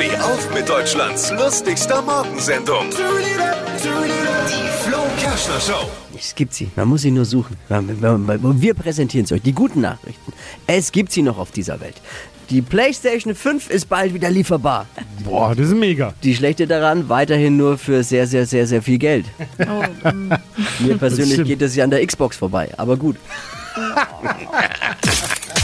Steh auf mit Deutschlands lustigster Morgensendung. Die Flo Kerschner Show. Es gibt sie, man muss sie nur suchen. Wir präsentieren es euch, die guten Nachrichten. Es gibt sie noch auf dieser Welt. Die PlayStation 5 ist bald wieder lieferbar. Boah, das ist mega. Die schlechte daran, weiterhin nur für sehr, sehr, sehr, sehr viel Geld. Oh, mm. Mir persönlich geht es ja an der Xbox vorbei, aber gut.